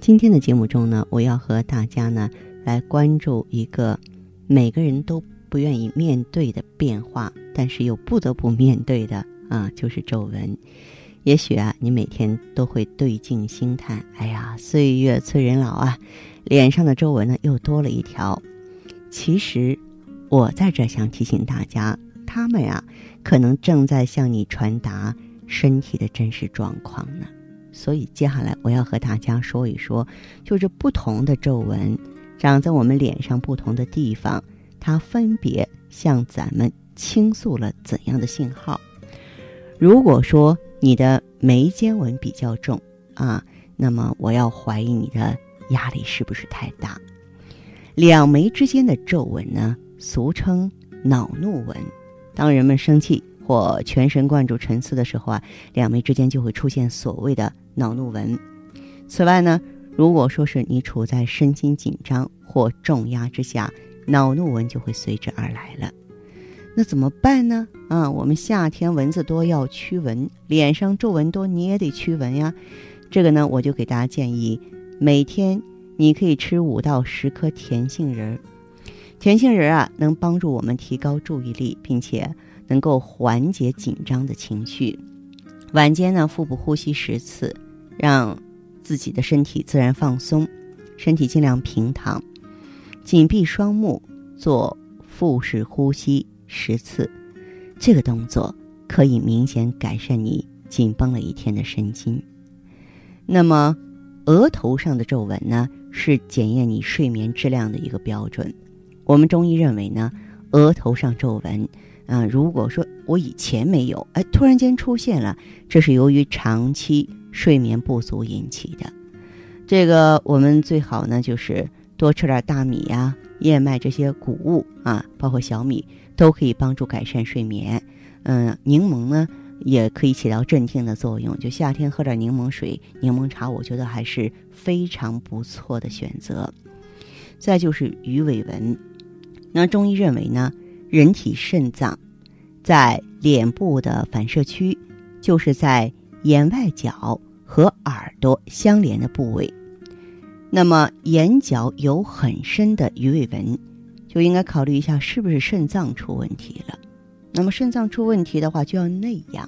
今天的节目中呢，我要和大家呢来关注一个每个人都不愿意面对的变化，但是又不得不面对的啊，就是皱纹。也许啊，你每天都会对镜心叹：“哎呀，岁月催人老啊，脸上的皱纹呢又多了一条。”其实，我在这想提醒大家，他们呀，可能正在向你传达身体的真实状况呢。所以，接下来我要和大家说一说，就是不同的皱纹长在我们脸上不同的地方，它分别向咱们倾诉了怎样的信号。如果说，你的眉间纹比较重啊，那么我要怀疑你的压力是不是太大？两眉之间的皱纹呢，俗称恼怒纹。当人们生气或全神贯注沉思的时候啊，两眉之间就会出现所谓的恼怒纹。此外呢，如果说是你处在身心紧张或重压之下，恼怒纹就会随之而来了。那怎么办呢？啊，我们夏天蚊子多要驱蚊，脸上皱纹多你也得驱蚊呀。这个呢，我就给大家建议，每天你可以吃五到十颗甜杏仁儿。甜杏仁儿啊，能帮助我们提高注意力，并且能够缓解紧张的情绪。晚间呢，腹部呼吸十次，让自己的身体自然放松，身体尽量平躺，紧闭双目，做腹式呼吸。十次，这个动作可以明显改善你紧绷了一天的神经。那么，额头上的皱纹呢，是检验你睡眠质量的一个标准。我们中医认为呢，额头上皱纹，啊，如果说我以前没有，哎，突然间出现了，这是由于长期睡眠不足引起的。这个我们最好呢，就是多吃点大米呀、燕麦这些谷物啊，包括小米。都可以帮助改善睡眠，嗯，柠檬呢也可以起到镇静的作用。就夏天喝点柠檬水、柠檬茶，我觉得还是非常不错的选择。再就是鱼尾纹，那中医认为呢，人体肾脏在脸部的反射区，就是在眼外角和耳朵相连的部位。那么眼角有很深的鱼尾纹。就应该考虑一下是不是肾脏出问题了。那么肾脏出问题的话，就要内养。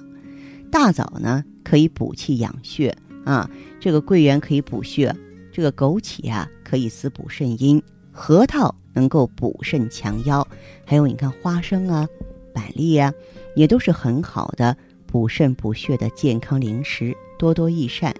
大枣呢可以补气养血啊，这个桂圆可以补血，这个枸杞啊可以滋补肾阴，核桃能够补肾强腰，还有你看花生啊、板栗呀，也都是很好的补肾补血的健康零食，多多益善。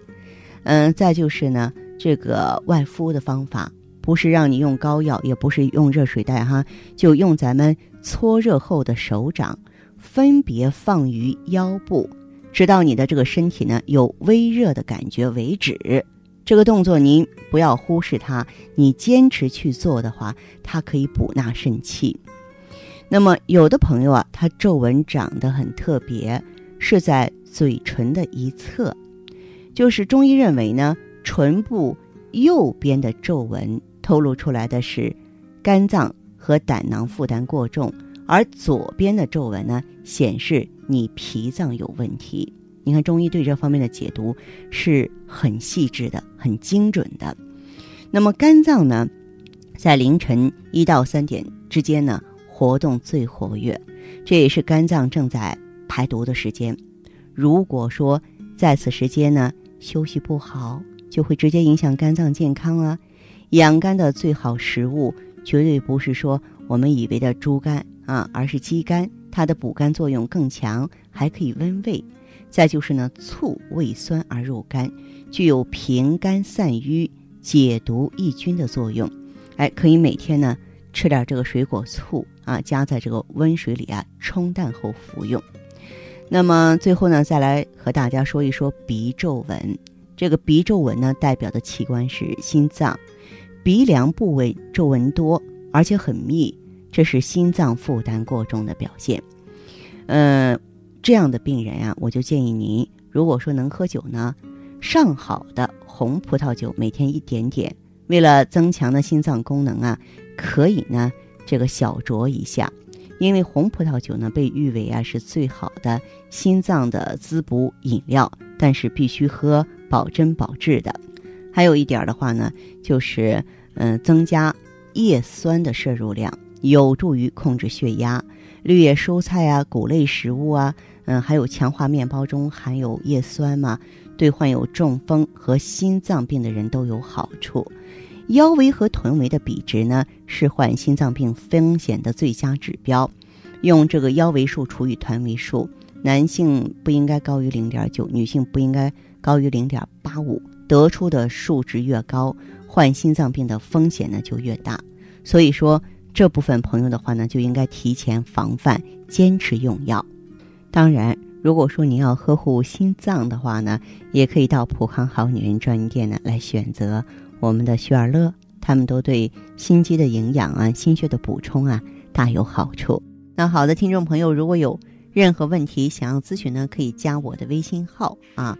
嗯，再就是呢，这个外敷的方法。不是让你用膏药，也不是用热水袋哈，就用咱们搓热后的手掌，分别放于腰部，直到你的这个身体呢有微热的感觉为止。这个动作您不要忽视它，你坚持去做的话，它可以补纳肾气。那么有的朋友啊，他皱纹长得很特别，是在嘴唇的一侧，就是中医认为呢，唇部右边的皱纹。透露出来的是肝脏和胆囊负担过重，而左边的皱纹呢，显示你脾脏有问题。你看中医对这方面的解读是很细致的、很精准的。那么肝脏呢，在凌晨一到三点之间呢，活动最活跃，这也是肝脏正在排毒的时间。如果说在此时间呢休息不好，就会直接影响肝脏健康啊。养肝的最好食物绝对不是说我们以为的猪肝啊，而是鸡肝，它的补肝作用更强，还可以温胃。再就是呢，醋味酸而入肝，具有平肝散瘀、解毒抑菌的作用。哎，可以每天呢吃点这个水果醋啊，加在这个温水里啊冲淡后服用。那么最后呢，再来和大家说一说鼻皱纹。这个鼻皱纹呢，代表的器官是心脏，鼻梁部位皱纹多而且很密，这是心脏负担过重的表现。嗯，这样的病人啊，我就建议您，如果说能喝酒呢，上好的红葡萄酒每天一点点，为了增强的心脏功能啊，可以呢这个小酌一下，因为红葡萄酒呢被誉为啊是最好的心脏的滋补饮料，但是必须喝保真保质的。还有一点的话呢，就是嗯增加叶酸的摄入量，有助于控制血压。绿叶蔬菜啊，谷类食物啊，嗯，还有强化面包中含有叶酸嘛，对患有中风和心脏病的人都有好处。腰围和臀围的比值呢，是患心脏病风险的最佳指标。用这个腰围数除以臀围数，男性不应该高于零点九，女性不应该高于零点八五，得出的数值越高，患心脏病的风险呢就越大。所以说。这部分朋友的话呢，就应该提前防范，坚持用药。当然，如果说您要呵护心脏的话呢，也可以到普康好女人专营店呢来选择我们的雪尔乐，他们都对心肌的营养啊、心血的补充啊大有好处。那好的，听众朋友，如果有任何问题想要咨询呢，可以加我的微信号啊，